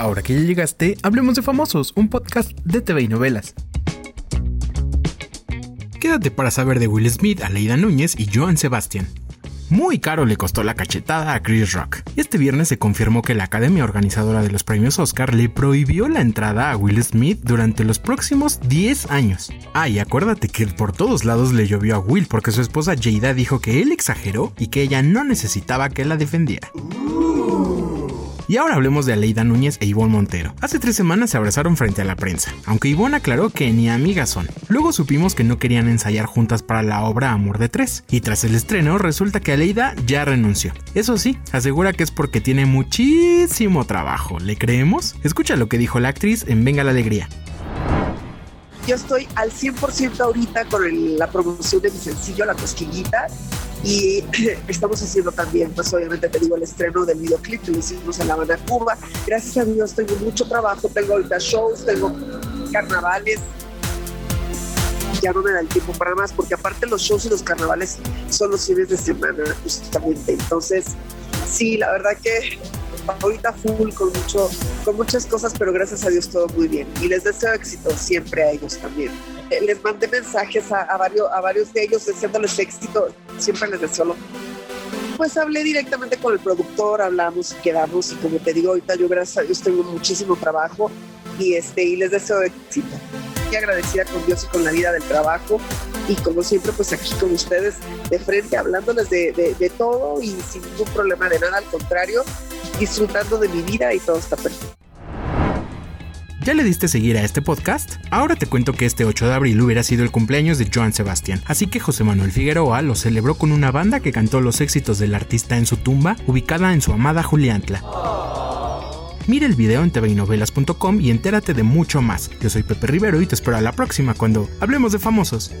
Ahora que ya llegaste, hablemos de Famosos, un podcast de TV y novelas. Quédate para saber de Will Smith, Aleida Núñez y Joan Sebastián. Muy caro le costó la cachetada a Chris Rock. Este viernes se confirmó que la academia organizadora de los premios Oscar le prohibió la entrada a Will Smith durante los próximos 10 años. Ah, y acuérdate que por todos lados le llovió a Will porque su esposa Jada dijo que él exageró y que ella no necesitaba que la defendiera. Y ahora hablemos de Aleida Núñez e Ivonne Montero. Hace tres semanas se abrazaron frente a la prensa, aunque Ivonne aclaró que ni amigas son. Luego supimos que no querían ensayar juntas para la obra Amor de Tres, y tras el estreno resulta que Aleida ya renunció. Eso sí, asegura que es porque tiene muchísimo trabajo. ¿Le creemos? Escucha lo que dijo la actriz en Venga la Alegría yo estoy al 100% ahorita con la promoción de mi sencillo, La Cosquillita, y estamos haciendo también, pues obviamente te digo, el estreno del videoclip que lo hicimos en La Habana, Cuba. Gracias a Dios tengo mucho trabajo, tengo ahorita shows, tengo carnavales. Ya no me da el tiempo para más, porque aparte los shows y los carnavales son los fines de semana, justamente. Entonces, sí, la verdad que ahorita full con mucho, con muchas cosas, pero gracias a Dios todo muy bien. Y les deseo éxito siempre a ellos también. Les mandé mensajes a, varios, a varios de ellos deseándoles éxito. Siempre les deseo lo pues hablé directamente con el productor, hablamos y quedamos y como te digo ahorita yo gracias a Dios tengo muchísimo trabajo y este y les deseo éxito. Y agradecida con Dios y con la vida del trabajo y como siempre pues aquí con ustedes de frente hablándoles de, de todo y sin ningún problema de nada, al contrario, disfrutando de mi vida y todo está perfecto. ¿Ya le diste seguir a este podcast? Ahora te cuento que este 8 de abril hubiera sido el cumpleaños de Joan Sebastián, así que José Manuel Figueroa lo celebró con una banda que cantó los éxitos del artista en su tumba, ubicada en su amada Juliantla. Mira el video en tvinovelas.com y entérate de mucho más. Yo soy Pepe Rivero y te espero a la próxima cuando hablemos de famosos.